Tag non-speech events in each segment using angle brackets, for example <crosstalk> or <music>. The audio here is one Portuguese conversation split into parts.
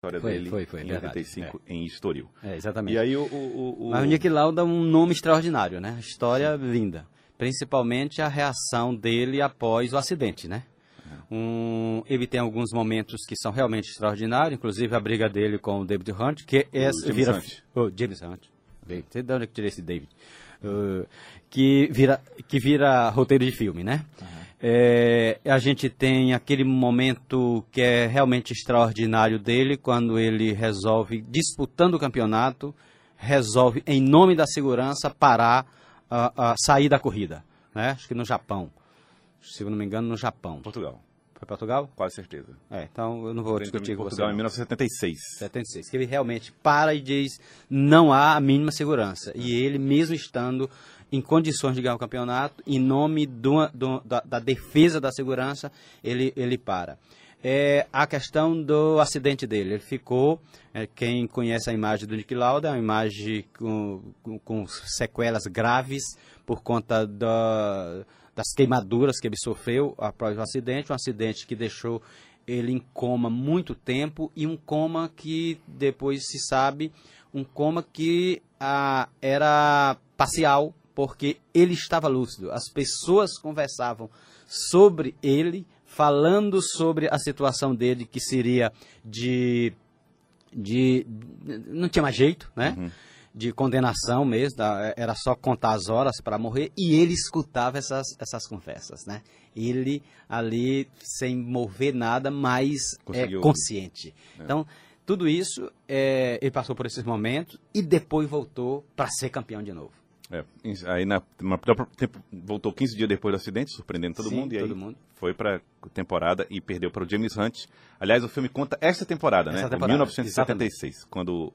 vitória Foi, dele foi, foi, em verdade, 85 em Estoril. É, exatamente. E aí o... o, o- Mas o Nick Lauda é um nome extraordinário, né? História linda. Principalmente a reação dele após o acidente, né? Um, ele tem alguns momentos que são realmente extraordinários, inclusive a briga dele com o David Hunt, que é, James vira... Hunt. Oh, James Hunt. David. Sei de onde é que tirei esse David. Uh, que, vira, que vira roteiro de filme, né? É, a gente tem aquele momento que é realmente extraordinário dele, quando ele resolve, disputando o campeonato, resolve, em nome da segurança, parar, a, a sair da corrida. Né? Acho que no Japão. Se eu não me engano, no Japão. Portugal, Foi Portugal? quase certeza. É, então eu não vou discutir com você. Portugal em não. 1976. 76, que ele realmente para e diz não há a mínima segurança. E ele, mesmo estando em condições de ganhar o campeonato, em nome do, do- da, da defesa da segurança, ele, ele para. É a questão do acidente dele. Ele ficou, é, quem conhece a imagem do Nick Lauda, é uma imagem com, com, com sequelas graves por conta da, das queimaduras que ele sofreu após o acidente, um acidente que deixou ele em coma muito tempo e um coma que depois se sabe um coma que ah, era parcial porque ele estava lúcido. As pessoas conversavam sobre ele, falando sobre a situação dele que seria de de não tinha mais jeito, né? De condenação mesmo, da- era só contar as horas para morrer e ele escutava essas, essas conversas, né? Ele ali sem mover nada, mas é consciente. Então tudo isso é, ele passou por esses momentos e depois voltou para ser campeão de novo. É, aí na, na- voltou 15 dias depois do acidente, surpreendendo todo Sim, mundo, e aí todo mundo. foi pra temporada e perdeu para o James Hunt. Aliás, o filme conta essa temporada, Essa né? temporada, 1976, quando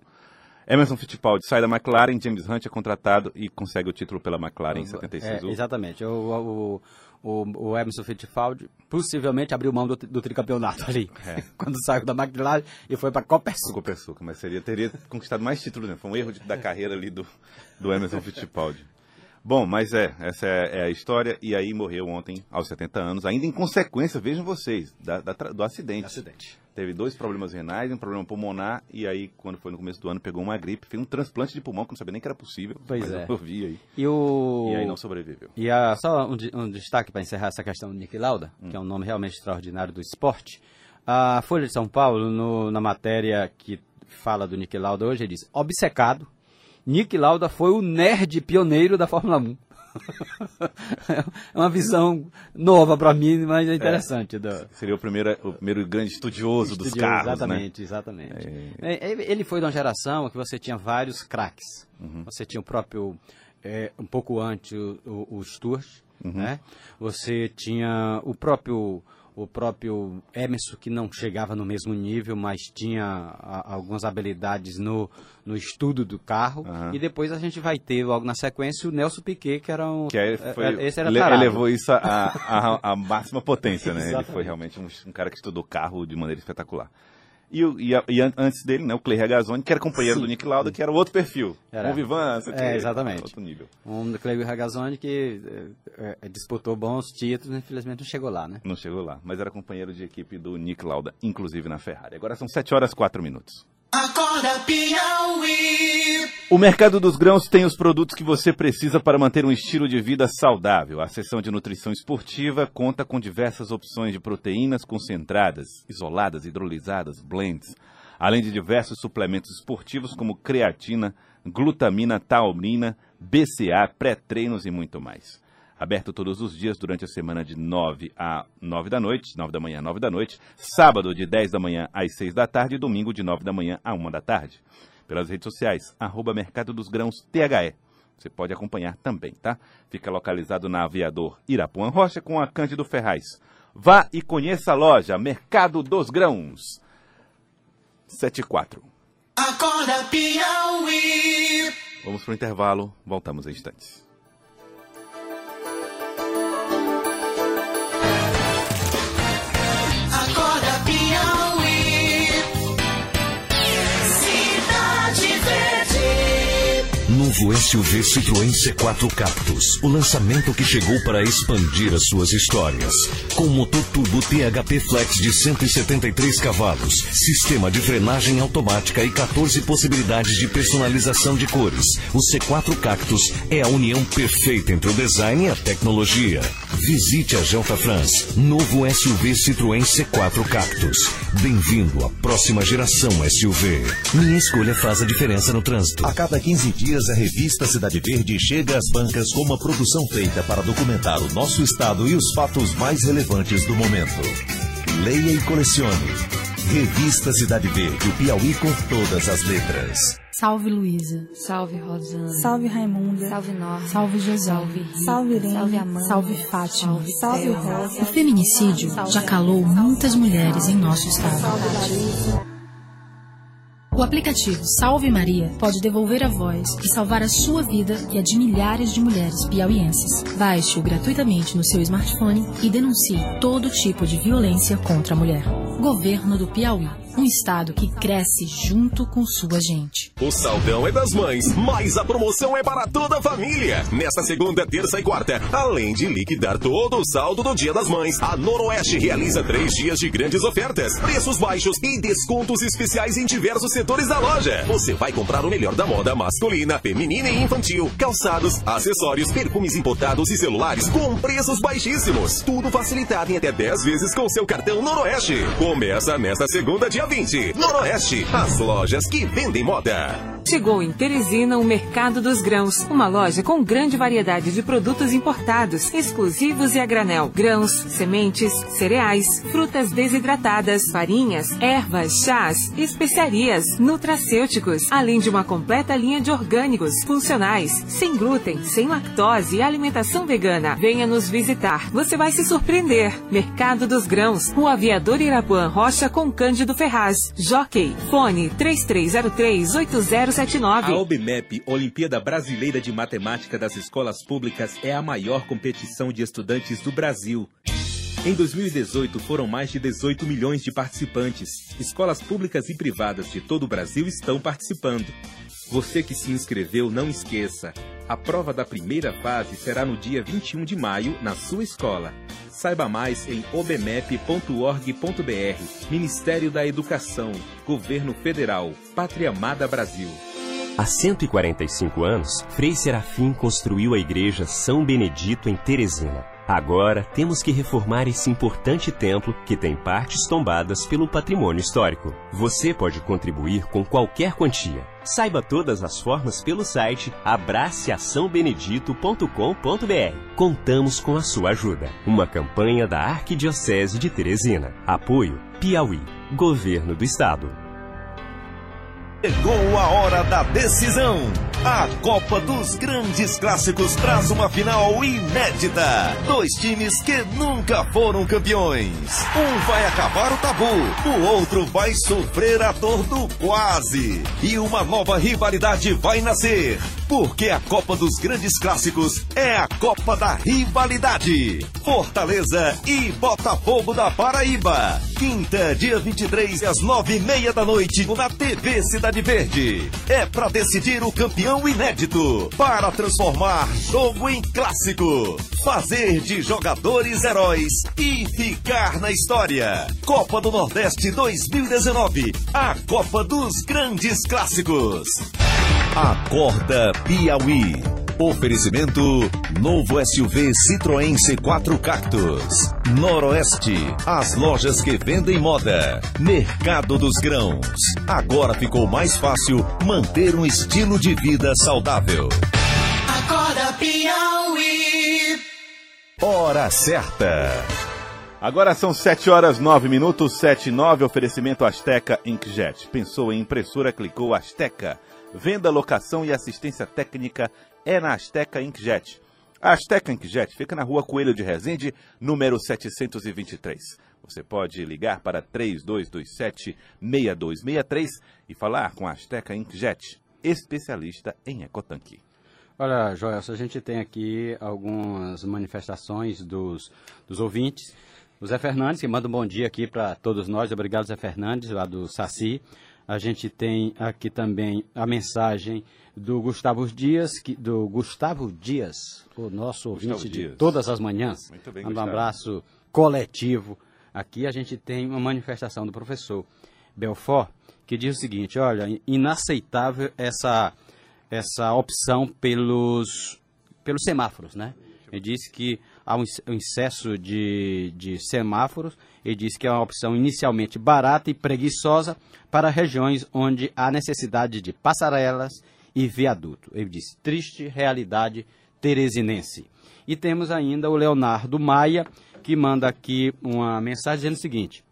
Emerson Fittipaldi sai da McLaren, James Hunt é contratado e consegue o título pela McLaren em 76. É, exatamente. O, o, o, o Emerson Fittipaldi possivelmente abriu mão do, do tricampeonato ali. É. <laughs> Quando saiu da McLaren e foi para Copersucar. Ficou Persuca, mas seria, teria conquistado mais títulos, né? Foi um erro de- da carreira ali do, do Emerson Fittipaldi. Bom, mas é, essa é, é a história, e aí morreu ontem, aos 70 anos, ainda em consequência, vejam vocês, da- da do acidente. Acidente. Teve dois problemas renais, um problema pulmonar, e aí, quando foi no começo do ano, pegou uma gripe, fez um transplante de pulmão, que não sabia nem que era possível. Pois mas é. Eu vi aí. E o. E aí não sobreviveu. E a, só um, um destaque para encerrar essa questão do Nick Lauda, que é um nome realmente extraordinário do esporte. A Folha de São Paulo, no- na matéria que fala do Nick Lauda hoje, ele diz: obcecado, Nick Lauda foi o nerd pioneiro da Fórmula 1. <laughs> é uma visão nova para mim, mas é interessante. do- Seria o primeiro, o primeiro grande estudioso, dos Estudioso, carros, né? Exatamente, exatamente. É, ele- foi de uma geração que você tinha vários craques. Uhum. Você tinha o próprio, é, um pouco antes, o, o, Uhum. né? Você tinha o próprio o próprio Emerson, que não chegava no mesmo nível, mas tinha a- algumas habilidades no, no estudo do carro. Aham. E depois a gente vai ter, logo na sequência, o Nelson Piquet, que era um... Que é- foi, é- esse era tarado. elevou isso à à- à máxima <laughs> potência, né? Ele foi realmente um, um cara que estudou carro de maneira espetacular. E, o- e a- e an- antes dele, né, o Clay Regazzoni, que era companheiro do Nick Lauda, que era o outro perfil. Era. Um Vivan, É, exatamente. Outro nível. Um do Cleber Ragazzoni que é, é, disputou bons títulos, infelizmente não chegou lá, né? Não chegou lá, mas era companheiro de equipe do Nick Lauda, inclusive na Ferrari. Agora são 7 horas e 4 minutos. Acorda Piauí. O Mercado dos Grãos tem os produtos que você precisa para manter um estilo de vida saudável. A seção de nutrição esportiva conta com diversas opções de proteínas concentradas, isoladas, hidrolisadas, blends, além de diversos suplementos esportivos como creatina, glutamina, taurina, BCA, pré-treinos e muito mais. Aberto todos os dias durante a semana de 9 a 9 da noite, 9 da manhã a 9 da noite, sábado de 10 da manhã às 6 da tarde e domingo de 9 da manhã a 1 da tarde. Pelas redes sociais, arroba Mercado dos Grãos THE. Você pode acompanhar também, tá? Fica localizado na Aviador Irapuã Rocha com a Cândido Ferraz. Vá e conheça a loja Mercado dos Grãos. 74. Acorda Piauí. Vamos para o intervalo, voltamos em instantes. Novo SUV Citroën C4 Cactus. O lançamento que chegou para expandir as suas histórias. Com motor turbo THP Flex de 173 cavalos, sistema de frenagem automática e 14 possibilidades de personalização de cores. O C4 Cactus é a união perfeita entre o design e a tecnologia. Visite a Gelta France. Novo SUV Citroën C4 Cactus. Bem-vindo à próxima geração SUV. Minha escolha faz a diferença no trânsito. A cada 15 dias, a revista Cidade Verde chega às bancas com uma produção feita para documentar o nosso estado e os fatos mais relevantes do momento. Leia e colecione. Revista Cidade Verde, o Piauí com todas as letras. Salve Luísa. Salve Rosana. Salve Raimunda. Salve Norma. Salve José. Salve Rita. Salve Irene. Salve Amanda. Salve Fátima. Salve Salve. Rosa. O feminicídio já calou muitas mulheres em nosso estado. Salve Larissa. O aplicativo Salve Maria pode devolver a voz e salvar a sua vida e a de milhares de mulheres piauienses. Baixe-o gratuitamente no seu smartphone e denuncie todo tipo de violência contra a mulher. Governo do Piauí. Um estado que cresce junto com sua gente. O saldão é das mães, mas a promoção é para toda a família. Nesta segunda, terça e quarta, além de liquidar todo o saldo do Dia das Mães, a Noroeste realiza três dias de grandes ofertas, preços baixos e descontos especiais em diversos setores da loja. Você vai comprar o melhor da moda masculina, feminina e infantil, calçados, acessórios, perfumes importados e celulares com preços baixíssimos. Tudo facilitado em até 10 vezes com seu cartão Noroeste. Começa nesta segunda, dia 20. Noroeste, as lojas que vendem moda. Chegou em Teresina o Mercado dos Grãos, uma loja com grande variedade de produtos importados, exclusivos e a granel. Grãos, sementes, cereais, frutas desidratadas, farinhas, ervas, chás, especiarias, nutracêuticos, além de uma completa linha de orgânicos, funcionais, sem glúten, sem lactose e alimentação vegana. Venha nos visitar, você vai se surpreender. Mercado dos Grãos, o aviador Irapuã Rocha com Cândido Ferraz. Jockey, fone 33038079. A OBMEP, Olimpíada Brasileira de Matemática das Escolas Públicas, é a maior competição de estudantes do Brasil. Em 2018, foram mais de 18 milhões de participantes. Escolas públicas e privadas de todo o Brasil estão participando. Você que se inscreveu, não esqueça. A prova da primeira fase será no dia 21 de maio, na sua escola. Saiba mais em obmep.org.br. Ministério da Educação, Governo Federal, Pátria Amada Brasil. Há 145 anos, Frei Serafim construiu a Igreja São Benedito em Teresina. Agora temos que reformar esse importante templo que tem partes tombadas pelo patrimônio histórico. Você pode contribuir com qualquer quantia. Saiba todas as formas pelo site abraceaçãobenedito.com.br. Contamos com a sua ajuda. Uma campanha da Arquidiocese de Teresina. Apoio Piauí. Governo do Estado. Chegou a hora da decisão. A Copa dos Grandes Clássicos traz uma final inédita. Dois times que nunca foram campeões. Um vai acabar o tabu, o outro vai sofrer a dor do quase. E uma nova rivalidade vai nascer. Porque a Copa dos Grandes Clássicos é a Copa da Rivalidade. Fortaleza e Botafogo da Paraíba. Quinta, dia 23, às nove e meia da noite, na TV Cidade Verde. É para decidir o campeão inédito. Para transformar jogo em clássico. Fazer de jogadores heróis e ficar na história. Copa do Nordeste 2019. A Copa dos Grandes Clássicos. Acorda Piauí. Oferecimento novo SUV Citroën C4 Cactus. Noroeste, as lojas que vendem moda. Mercado dos Grãos. Agora ficou mais fácil manter um estilo de vida saudável. Acorda Piauí. Hora certa. Agora são 7 horas 9 minutos, 7 e 9, oferecimento Asteca Inkjet. Pensou em impressora, clicou Asteca. Venda, locação e assistência técnica é na Asteca Inkjet. A Asteca Inkjet fica na rua Coelho de Resende, número 723. Você pode ligar para 3227-6263 e falar com a Asteca Inkjet, especialista em ecotanque. Olha, Joelson, a gente tem aqui algumas manifestações dos, dos ouvintes. O Zé Fernandes, que manda um bom dia aqui para todos nós. Obrigado, Zé Fernandes, lá do Saci. A gente tem aqui também a mensagem do Gustavo Dias, que, do Gustavo Dias, o nosso ouvinte Gustavo de Dias. todas as manhãs. Muito bem, um Gustavo. abraço coletivo. Aqui a gente tem uma manifestação do professor Belfort, que diz o seguinte, olha, inaceitável essa, essa opção pelos, pelos semáforos, né? Ele disse que há um um excesso de, de semáforos. Ele disse que é uma opção inicialmente barata e preguiçosa para regiões onde há necessidade de passarelas e viaduto. Ele disse, triste realidade teresinense. E temos ainda o Leonardo Maia, que manda aqui uma mensagem dizendo o seguinte: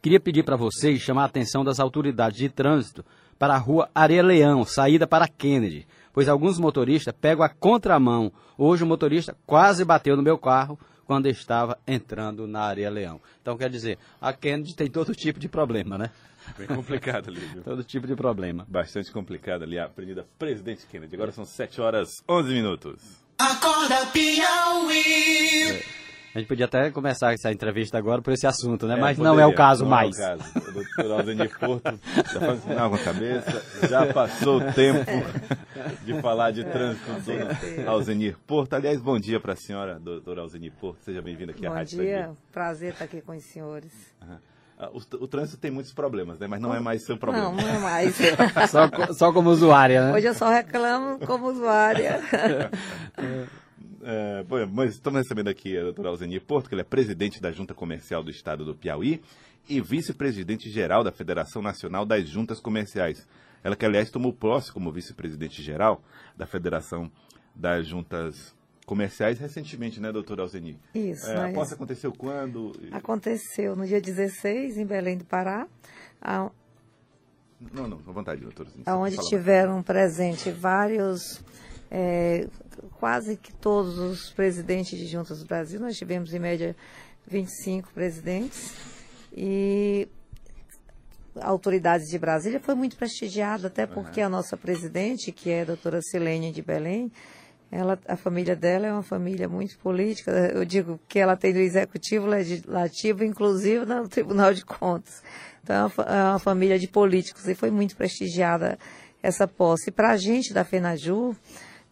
Queria pedir para vocês chamar a atenção das autoridades de trânsito para a rua Areia Leão, saída para Kennedy, pois alguns motoristas pegam a contramão. Hoje o motorista quase bateu no meu carro quando estava entrando na Areia Leão. Então quer dizer, a Kennedy tem todo tipo de problema, né? Bem complicado ali, viu? <laughs> Todo tipo de problema. Bastante complicado ali, a Avenida Presidente Kennedy. Agora são 7 horas 11 minutos. Acorda Piauí. A gente podia até começar essa entrevista agora por esse assunto, né? É, Mas não é o caso não mais. É o caso. O doutor Alzenir Porto já faz sinal com a cabeça, já passou o tempo de falar de trânsito do Alzenir Porto. Aliás, bom dia para a senhora, doutor Alzenir Porto. Seja bem-vinda aqui à Bom Rádio dia, Estadio. prazer estar aqui com os senhores. Ah, O, o trânsito tem muitos problemas, né? Mas não é mais seu problema. Não, não é mais. Só, só como usuária, né? Hoje eu só reclamo como usuária. <laughs> Mas estamos recebendo aqui a doutora Alzenir Porto, que ele é presidente da Junta Comercial do Estado do Piauí e vice-presidente geral da Federação Nacional das Juntas Comerciais. Ela que, aliás, tomou posse como vice-presidente geral da Federação das Juntas Comerciais recentemente, né, doutora Alzenir? Isso, É, a posse aconteceu quando? Aconteceu no dia 16, em Belém do Pará, a- Não, não, à vontade, doutora. Onde tiveram presente vários, é, quase que todos os presidentes de juntas do Brasil. Nós tivemos, em média, 25 presidentes. E autoridades de Brasília foi muito prestigiado, até porque a nossa presidente, que é a doutora Silene de Belém, ela, a família dela é uma família muito política. Eu digo que ela tem do executivo, legislativo, inclusive no Tribunal de Contas. Então é uma, é uma família de políticos e foi muito prestigiada essa posse. E para a gente da FENAJU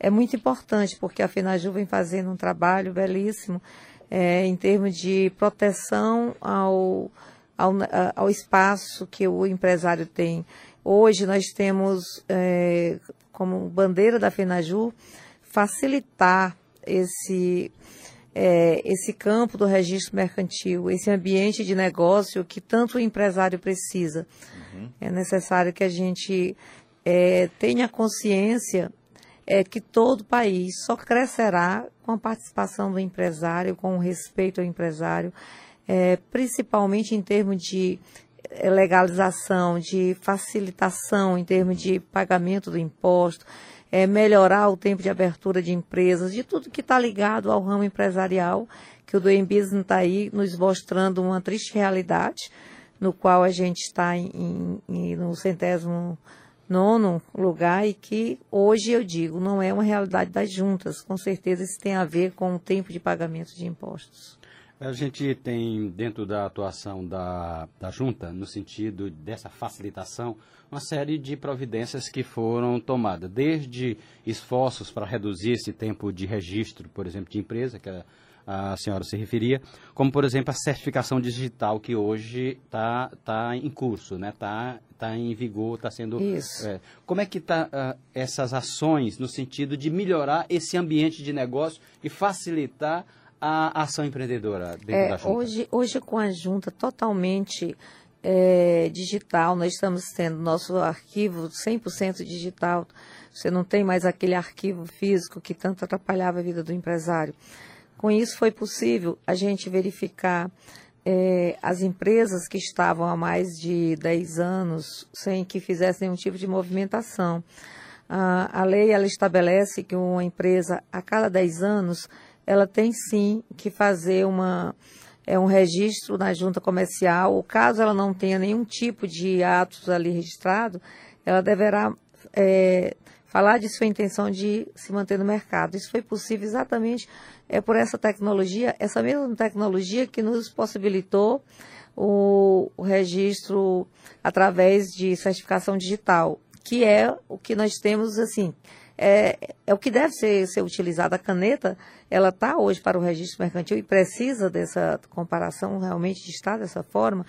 é muito importante, porque a FENAJU vem fazendo um trabalho belíssimo eh, em termos de proteção ao, ao, a- ao espaço que o empresário tem. Hoje nós temos eh, como bandeira da FENAJU facilitar esse, eh, esse campo do registro mercantil, esse ambiente de negócio que tanto o empresário precisa. É necessário que a gente eh, tenha consciência é que todo país só crescerá com a participação do empresário, com o respeito ao empresário, é, principalmente em termos de eh, legalização, de facilitação, em termos de pagamento do imposto, é, melhorar o tempo de abertura de empresas, de tudo que está ligado ao ramo empresarial, que o Doing Business está aí nos mostrando uma triste realidade, no qual a gente está no centésimo nono lugar e que hoje eu digo não é uma realidade das juntas. Com certeza isso tem a ver com o tempo de pagamento de impostos. A gente tem, dentro da atuação da, da junta, no sentido dessa facilitação, uma série de providências que foram tomadas, desde esforços para reduzir esse tempo de registro, por exemplo, de empresa, que a, a senhora se referia, como, por exemplo, a certificação digital, que hoje está tá em curso, está né? tá, tá em vigor, está sendo... Isso. é, como é que está essas ações no sentido de melhorar esse ambiente de negócio e facilitar a ação empreendedora dentro É, da junta? hoje, hoje com a junta totalmente é, digital, nós estamos tendo nosso arquivo 100% digital. Você não tem mais aquele arquivo físico que tanto atrapalhava a vida do empresário. Com isso foi possível a gente verificar é, as empresas que estavam há mais de 10 anos sem que fizessem nenhum tipo de movimentação. A, a lei ela estabelece que uma empresa, a cada 10 anos, ela tem sim que fazer uma, é, um registro na junta comercial. O caso ela não tenha nenhum tipo de atos ali registrado, ela deverá é, falar de sua intenção de se manter no mercado. Isso foi possível exatamente é por essa tecnologia, essa mesma tecnologia que nos possibilitou o, o registro através de certificação digital, que é o que nós temos, assim, é, é o que deve ser, ser utilizado. A caneta, ela está hoje para o registro mercantil e precisa dessa comparação realmente de estar dessa forma,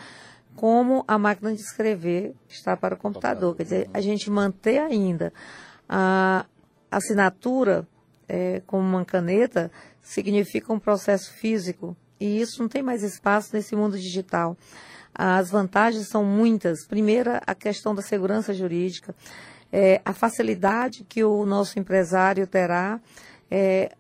como a máquina de escrever está para o computador. Quer dizer, a gente manter ainda a assinatura é, como uma caneta significa um processo físico e isso não tem mais espaço nesse mundo digital. As vantagens são muitas. Primeira, a questão da segurança jurídica, é, a facilidade que o nosso empresário terá é,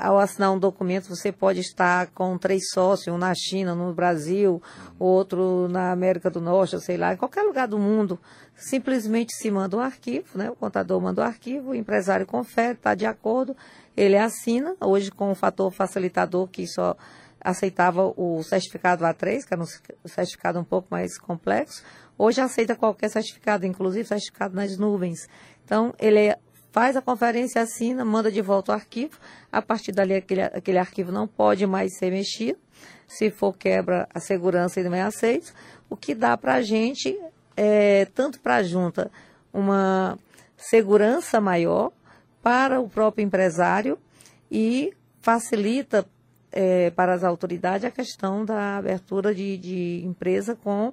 ao assinar um documento, você pode estar com três sócios, um na China, no Brasil, outro na América do Norte, sei lá, em qualquer lugar do mundo. Simplesmente se manda um arquivo, né? o contador manda o um arquivo, o empresário confere, está de acordo, ele assina, hoje com o fator facilitador que só aceitava o certificado A3, que era um certificado um pouco mais complexo, hoje aceita qualquer certificado, inclusive certificado nas nuvens. Então, ele faz a conferência, assina, manda de volta o arquivo, a partir dali aquele, aquele arquivo não pode mais ser mexido, se for quebra a segurança ele não é aceito, o que dá para a gente, é, tanto para a junta, uma segurança maior para o próprio empresário e facilita é, para as autoridades a questão da abertura de, de empresa com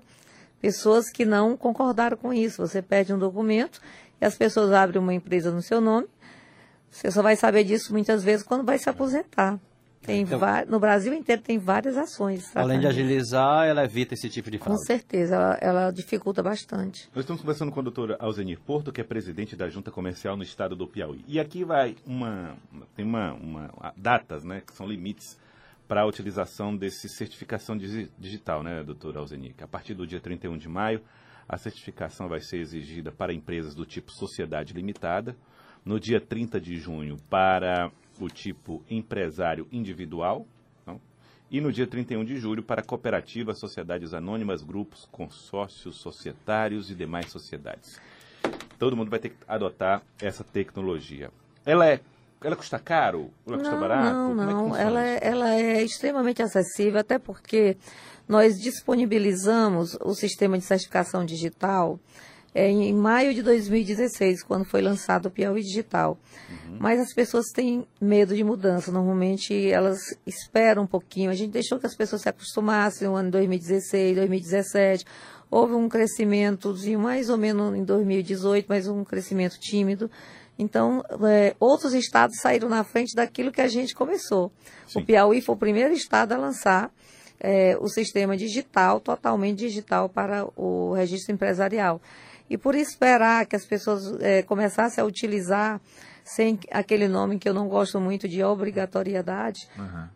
pessoas que não concordaram com isso. Você pede um documento e as pessoas abrem uma empresa no seu nome. Você só vai saber disso muitas vezes quando vai se aposentar. Tem Então- no Brasil inteiro tem várias ações. Além de agilizar, ela evita esse tipo de Com fraude. certeza, ela, ela dificulta bastante. Nós estamos conversando com o doutor Alzenir Porto, que é presidente da Junta Comercial no estado do Piauí. E aqui vai uma. Tem uma, uma datas, né? Que são limites para a utilização desse certificação digi- digital, né, doutor Alzenir? Que a partir do dia 31 de maio, a certificação vai ser exigida para empresas do tipo sociedade limitada. No dia 30 de junho, para o tipo empresário individual. Então, e no dia 31 de julho para cooperativas, sociedades anônimas, grupos, consórcios societários e demais sociedades. Todo mundo vai ter que adotar essa tecnologia. Ela é, ela custa caro? Ela custa não, barato? Não, é não. funciona ela, é, ela é extremamente acessível, até porque nós disponibilizamos o sistema de certificação digital é, em maio de 2016, quando foi lançado o Piauí Digital. Mas as pessoas têm medo de mudança. Normalmente elas esperam um pouquinho. A gente deixou que as pessoas se acostumassem no ano de 2016, 2017. Houve um crescimento mais ou menos em 2018, mas um crescimento tímido. Então, é, outros estados saíram na frente daquilo que a gente começou. O Piauí foi o primeiro estado a lançar é, o sistema digital, totalmente digital para o registro empresarial. E por esperar que as pessoas é, começassem a utilizar sem aquele nome que eu não gosto muito de obrigatoriedade,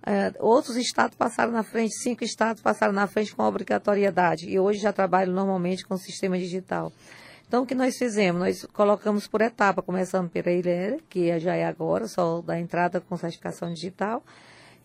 é, outros estados passaram na frente, cinco estados passaram na frente com obrigatoriedade. E hoje já trabalham normalmente com o sistema digital. Então, o que nós fizemos? Nós colocamos por etapa, começando pela Ilhéria, que já é agora, só da entrada com certificação digital.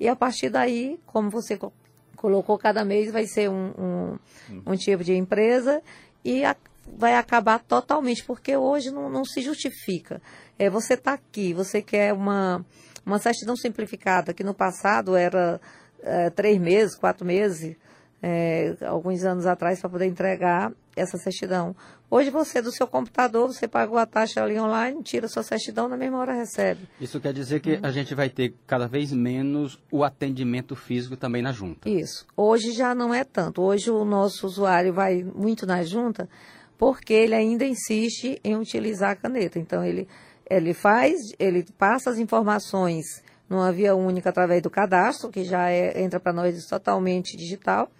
E a partir daí, como você co- colocou, cada mês vai ser um, um, um tipo de empresa e a- vai acabar totalmente, porque hoje não, não se justifica. É, você está aqui, você quer uma, uma certidão simplificada, que no passado era é, três meses, quatro meses, é, alguns anos atrás, para poder entregar essa certidão. Hoje você, do seu computador, você pagou a taxa ali online, tira sua certidão, na mesma hora recebe. Isso quer dizer que a gente vai ter cada vez menos o atendimento físico também na junta. Isso. Hoje já não é tanto. Hoje o nosso usuário vai muito na junta porque ele ainda insiste em utilizar a caneta. Então ele, ele faz, ele passa as informações numa via única através do cadastro, que já é, entra para nós totalmente digital.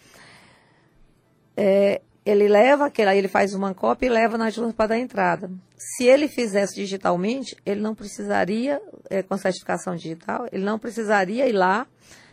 É, ele leva aquela, ele faz uma cópia e leva na junta para dar entrada. Se ele fizesse digitalmente, ele não precisaria, é, com certificação digital, ele não precisaria ir lá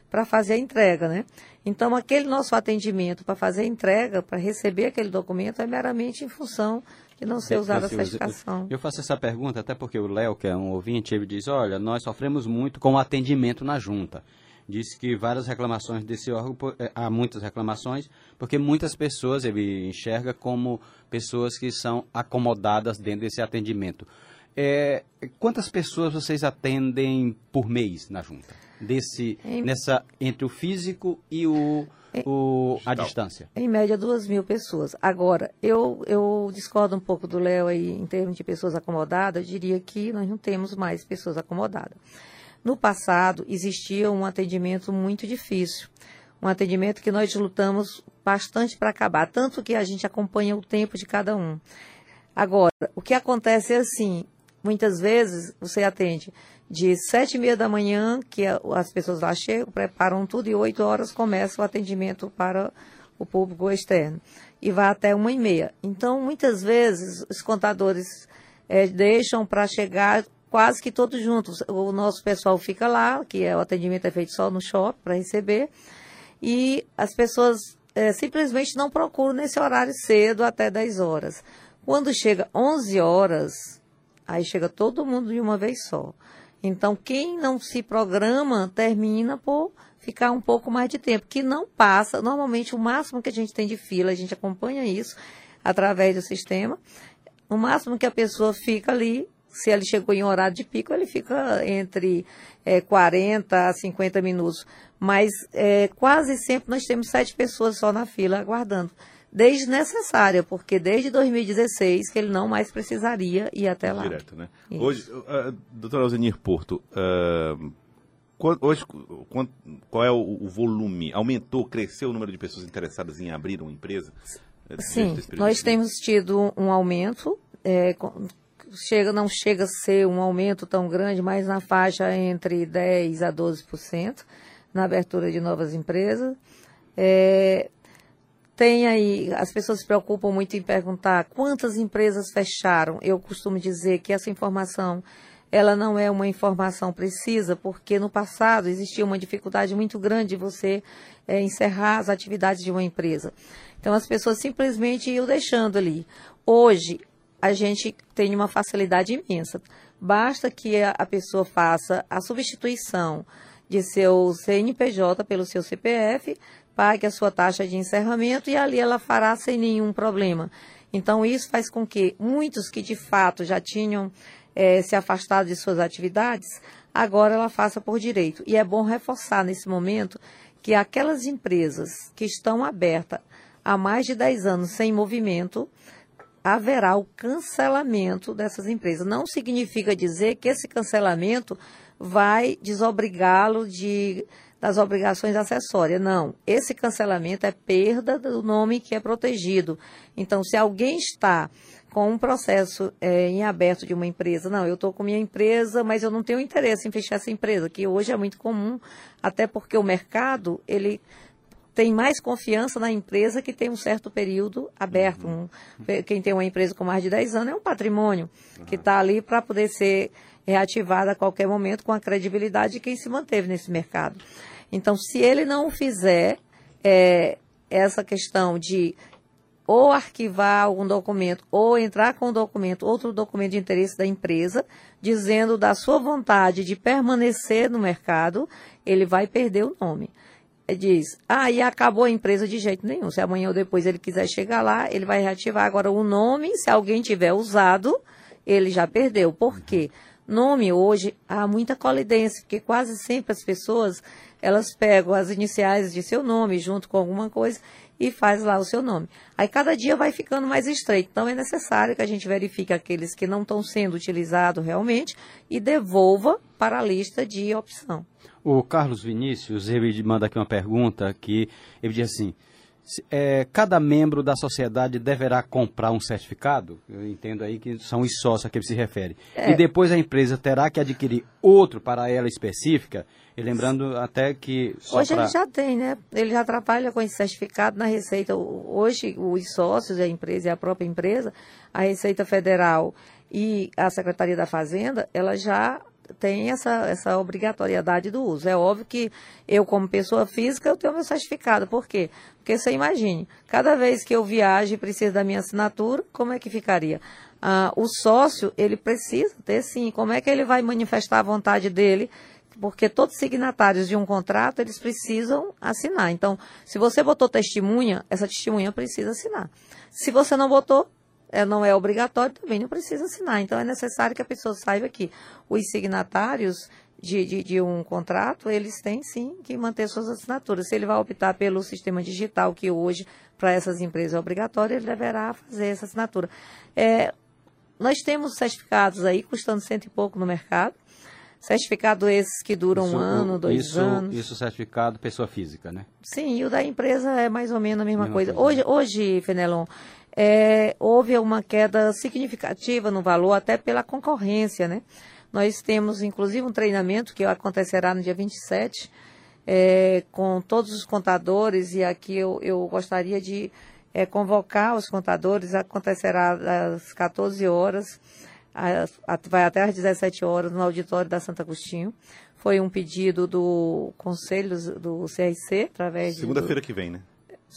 para fazer a entrega, né? Então, aquele nosso atendimento para fazer a entrega, para receber aquele documento, é meramente em função de não ser usada a certificação. Eu faço essa pergunta até porque o Léo, que é um ouvinte, ele diz, olha, nós sofremos muito com o atendimento na junta. Disse que várias reclamações desse órgão, eh, há muitas reclamações, porque muitas pessoas ele enxerga como pessoas que são acomodadas dentro desse atendimento. Eh, quantas pessoas vocês atendem por mês na junta? Desse, Em- nessa, entre o físico e o o, a distância? Em média, duas mil pessoas. Agora, eu, eu discordo um pouco do Léo aí em termos de pessoas acomodadas. Eu diria que nós não temos mais pessoas acomodadas. No passado, existia um atendimento muito difícil. Um atendimento que nós lutamos bastante para acabar. Tanto que a gente acompanha o tempo de cada um. Agora, o que acontece é assim: muitas vezes você atende de sete e meia da manhã, que as pessoas lá chegam, preparam tudo, e oito horas começa o atendimento para o público externo. E vai até uma e meia. Então, muitas vezes, os contadores é, deixam para chegar quase que todos juntos. O nosso pessoal fica lá, que é, o atendimento é feito só no shopping para receber, e as pessoas é, simplesmente não procuram nesse horário cedo até 10 horas. Quando chega 11 horas, aí chega todo mundo de uma vez só. Então, quem não se programa termina por ficar um pouco mais de tempo, que não passa. Normalmente, o máximo que a gente tem de fila, a gente acompanha isso através do sistema. O máximo que a pessoa fica ali, se ele chegou em horário de pico, ele fica entre é, 40 a 50 minutos. Mas é, quase sempre nós temos sete pessoas só na fila aguardando desnecessária, porque desde 2016 que ele não mais precisaria ir até lá. Direto, né? Isso. Hoje, uh, doutor Alzenir Porto, uh, hoje qual, qual é o, o, volume? Aumentou, cresceu o número de pessoas interessadas em abrir uma empresa? Sim, nós temos tido um aumento, é, chega, não chega a ser um aumento tão grande, mas na faixa entre 10% a 12% na abertura de novas empresas. É, tem aí, as pessoas se preocupam muito em perguntar quantas empresas fecharam. Eu costumo dizer que essa informação ela não é uma informação precisa, porque no passado existia uma dificuldade muito grande de você é, encerrar as atividades de uma empresa. Então as pessoas simplesmente iam deixando ali. Hoje a gente tem uma facilidade imensa. Basta que a, pessoa faça a substituição de seu CNPJ pelo seu CPF, pague a sua taxa de encerramento e ali ela fará sem nenhum problema. Então, isso faz com que muitos que de fato já tinham é, se afastado de suas atividades, agora ela faça por direito. E é bom reforçar nesse momento que aquelas empresas que estão abertas há mais de 10 anos sem movimento, haverá o cancelamento dessas empresas. Não significa dizer que esse cancelamento vai desobrigá-lo de das obrigações acessórias. Não, esse cancelamento é perda do nome que é protegido. Então, se alguém está com um processo é, em aberto de uma empresa, não, eu estou com minha empresa, mas eu não tenho interesse em fechar essa empresa, que hoje é muito comum, até porque o mercado, ele tem mais confiança na empresa que tem um certo período aberto. Um, quem tem uma empresa com mais de 10 anos é um patrimônio que está ali para poder ser reativado a qualquer momento com a credibilidade de quem se manteve nesse mercado. Então, se ele não fizer é, essa questão de ou arquivar algum documento, ou entrar com o documento, outro documento de interesse da empresa, dizendo da sua vontade de permanecer no mercado, ele vai perder o nome. Diz, ah, e acabou a empresa de jeito nenhum. Se amanhã ou depois ele quiser chegar lá, ele vai reativar agora o nome, se alguém tiver usado, ele já perdeu. Por quê? Nome hoje há muita colidência, porque quase sempre as pessoas elas pegam as iniciais de seu nome junto com alguma coisa e faz lá o seu nome. Aí cada dia vai ficando mais estreito. Então é necessário que a gente verifique aqueles que não estão sendo utilizados realmente e devolva para a lista de opção. O Carlos Vinícius, ele manda aqui uma pergunta que ele diz assim: é, cada membro da sociedade deverá comprar um certificado? Eu entendo aí que são os sócios a que ele se refere. É. E depois a empresa terá que adquirir outro para ela específica? E lembrando até que. Hoje pra... ele já tem, né? Ele já trabalha com esse certificado na Receita. Hoje, os sócios, a empresa e a própria empresa, a Receita Federal e a Secretaria da Fazenda, ela já tem essa, essa obrigatoriedade do uso. É óbvio que eu, como pessoa física, eu tenho meu certificado. Por quê? Porque você imagine, cada vez que eu viajo e preciso da minha assinatura, como é que ficaria? Ah, o sócio, ele precisa ter sim. Como é que ele vai manifestar a vontade dele? Porque todos signatários de um contrato, eles precisam assinar. Então, se você botou testemunha, essa testemunha precisa assinar. Se você não botou, é, não é obrigatório, também não precisa assinar. Então, é necessário que a pessoa saiba que os signatários de, de, de um contrato, eles têm sim que manter suas assinaturas. Se ele vai optar pelo sistema digital, que hoje para essas empresas é obrigatório, ele deverá fazer essa assinatura. É, nós temos certificados aí custando cento e pouco no mercado. Certificado esses que duram Isso, um ano, dois isso, anos. Isso certificado pessoa física, né? Sim, e o da empresa é mais ou menos a mesma, Mesma coisa. coisa, Hoje, hoje Fenelon, é, houve uma queda significativa no valor, até pela concorrência, né? Nós temos, inclusive, um treinamento que acontecerá no dia 27, é, com todos os contadores, e aqui eu, eu gostaria de é, convocar os contadores, acontecerá às 14 horas, vai até às 17 horas no auditório da Santo Agostinho. Foi um pedido do Conselho do CRC, através Segunda-feira que vem, né?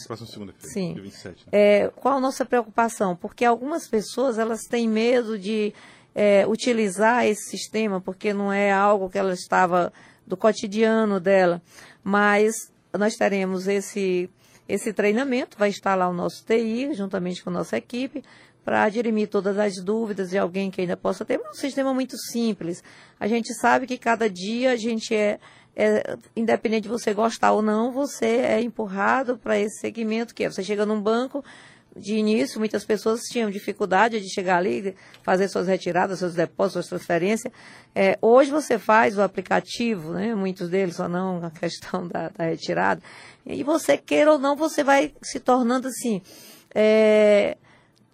Próxima segunda-feira, Sim. dia 27. né? É, qual a nossa preocupação? Porque algumas pessoas elas têm medo de é, utilizar esse sistema porque não é algo que ela estava do cotidiano dela. Mas nós teremos esse esse treinamento, vai estar lá o nosso TI juntamente com a nossa equipe para dirimir todas as dúvidas de alguém que ainda possa ter. É um sistema muito simples. A gente sabe que cada dia a gente é é, independente de você gostar ou não, você é empurrado para esse segmento que é. Você chega num banco, de início, muitas pessoas tinham dificuldade de chegar ali, fazer suas retiradas, seus depósitos, suas transferências. É, hoje você faz o aplicativo, né? muitos deles só não a questão da, da retirada. E você, queira ou não, você vai se tornando assim. é,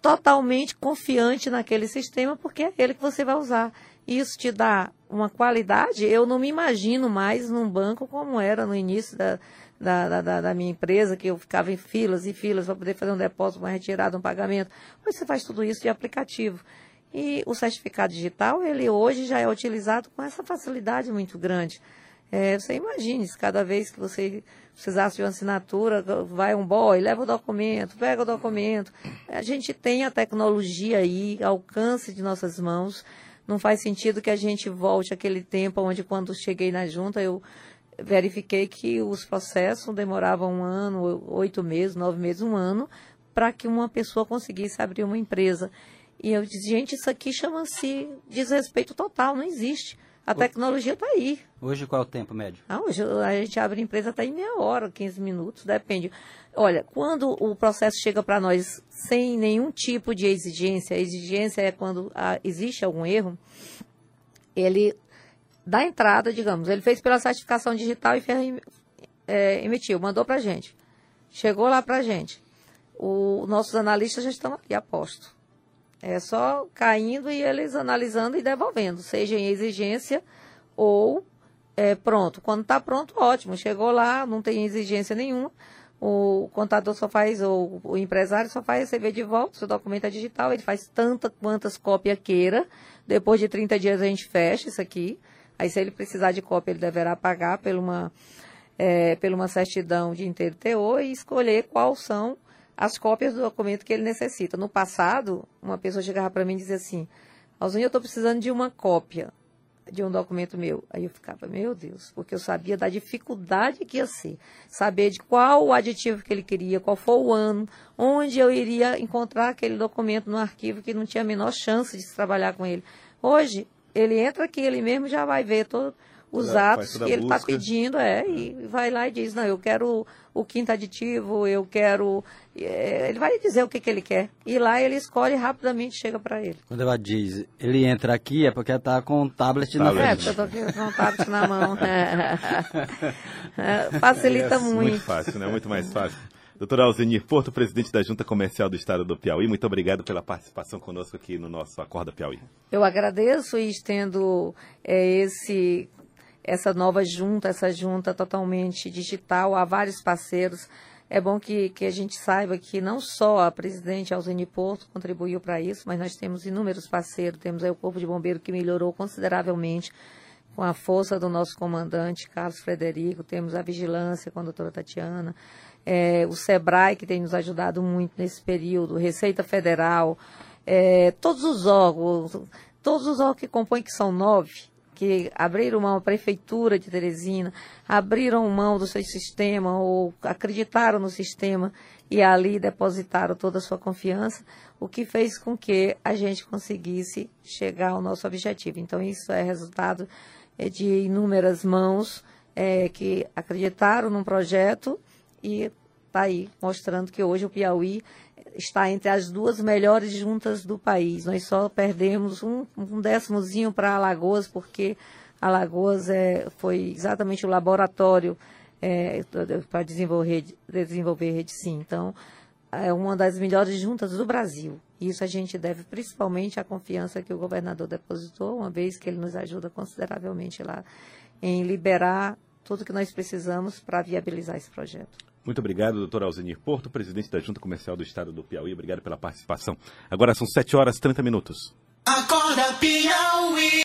totalmente confiante naquele sistema, porque é ele que você vai usar. Isso te dá uma qualidade. Eu não me imagino mais num banco como era no início da, da, da- da, minha empresa, que eu ficava em filas e filas para poder fazer um depósito, uma retirada, um pagamento. Hoje você faz tudo isso de aplicativo. E o certificado digital, ele hoje já é utilizado com essa facilidade muito grande. É, você imagine, se cada vez que você precisasse de uma assinatura, vai um boy, leva o documento, pega o documento. A gente tem a tecnologia aí, alcance de nossas mãos. Não faz sentido que a gente volte àquele tempo onde, quando cheguei na junta, eu verifiquei que os processos demoravam um ano, oito meses, nove meses, um ano, para que uma pessoa conseguisse abrir uma empresa. E eu disse, gente, isso aqui chama-se desrespeito total, não existe. A tecnologia está aí. Hoje qual é o tempo médio? Ah, hoje a gente abre a empresa até em meia hora, 15 minutos, depende. Olha, quando o processo chega para nós sem nenhum tipo de exigência, a exigência é quando ah, existe algum erro, ele dá entrada, digamos, ele fez pela certificação digital e fez, é, emitiu, mandou para a gente. Chegou lá para a gente. Os nossos analistas já estão aqui, aposto. É só caindo e eles analisando e devolvendo, seja em exigência ou é, pronto. Quando está pronto, ótimo. Chegou lá, não tem exigência nenhuma. O contador só faz, ou o empresário só faz receber de volta, seu documento é digital, ele faz tanta quantas cópias queira. Depois de 30 dias a gente fecha isso aqui. Aí se ele precisar de cópia, ele deverá pagar por uma, é, por uma certidão de inteiro teor e escolher quais são as cópias do documento que ele necessita. No passado, uma pessoa chegava para mim e dizia assim, Alzinho, eu estou precisando de uma cópia de um documento meu. Aí eu ficava, meu Deus, porque eu sabia da dificuldade que ia ser. Saber de qual o aditivo que ele queria, qual foi o ano, onde eu iria encontrar aquele documento no arquivo que não tinha a menor chance de se trabalhar com ele. Hoje, ele entra aqui, ele mesmo já vai ver todos os atos que ele está pedindo, é, e vai lá e diz, não, eu quero o quinto aditivo, eu quero... é, ele vai dizer o que, que ele quer. E lá ele escolhe e rapidamente chega para ele. Quando ela diz, ele entra aqui é porque ela tá com um tablet na É, frente. porque eu tô aqui com o tablet na mão. <laughs> <laughs> É, facilita É muito. Muito fácil, né? Muito mais fácil. Doutor Alzenir Porto, presidente da Junta Comercial do Estado do Piauí, muito obrigado pela participação conosco aqui no nosso Acorda Piauí. Eu agradeço e estendo é, esse, essa nova junta, essa junta totalmente digital a vários parceiros. É bom que, que a gente saiba que não só a presidente Alzine Porto contribuiu para isso, mas nós temos inúmeros parceiros. Temos aí o Corpo de Bombeiro que melhorou consideravelmente com a força do nosso comandante Carlos Frederico, temos a vigilância com a doutora Tatiana, é, o SEBRAE, que tem nos ajudado muito nesse período, Receita Federal, é, todos os órgãos, todos os órgãos que compõem, que são nove, que abriram mão, a Prefeitura de Teresina, abriram mão do seu sistema ou acreditaram no sistema e ali depositaram toda a sua confiança, o que fez com que a gente conseguisse chegar ao nosso objetivo. Então, isso é resultado é, de inúmeras mãos é, que acreditaram num projeto e está aí mostrando que hoje o Piauí está entre as duas melhores juntas do país. Nós só perdemos um, um décimozinho para Alagoas, porque Alagoas é, foi exatamente o laboratório é, para desenvolver, desenvolver rede sim. Então, é uma das melhores juntas do Brasil. Isso a gente deve principalmente à confiança que o governador depositou, uma vez que ele nos ajuda consideravelmente lá em liberar tudo que nós precisamos para viabilizar esse projeto. Muito obrigado, doutor Alzenir Porto, presidente da Junta Comercial do Estado do Piauí. Obrigado pela participação. Agora são 7 horas e 30 minutos. Acorda Piauí.